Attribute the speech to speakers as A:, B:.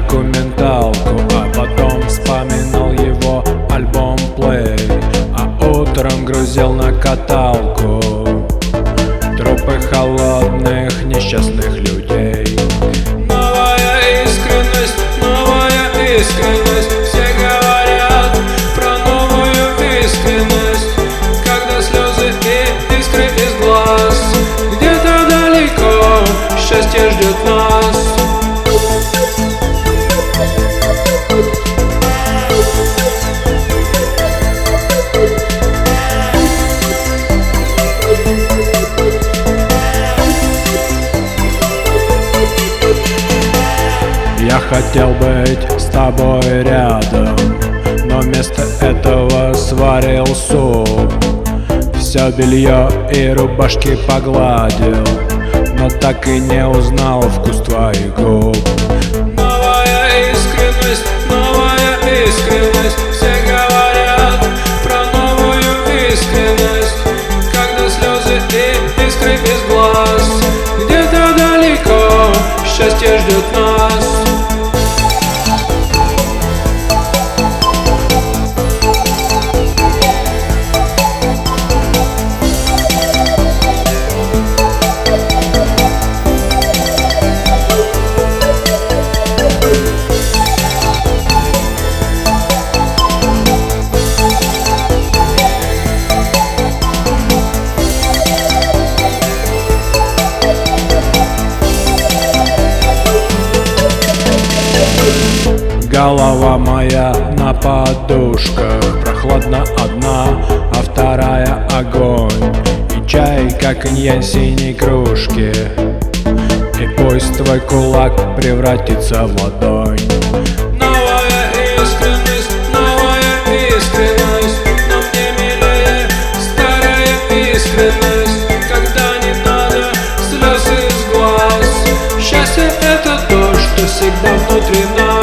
A: документалку А потом вспоминал его альбом плей А утром грузил на каталку Трупы холодных несчастных людей Новая искренность, новая искренность хотел быть с тобой рядом Но вместо этого сварил суп. Все белье и рубашки погладил Но так и не узнал вкус твоих губ. Новая искренность, новая искренность Голова моя на подушках Прохладно одна, а вторая огонь. И чай, как иньян синей кружки И пусть твой кулак превратится в ладонь. Новая искренность, новая искренность Но мне милее старая искренность. Когда не надо слез из глаз Счастье это то, что всегда внутри нас.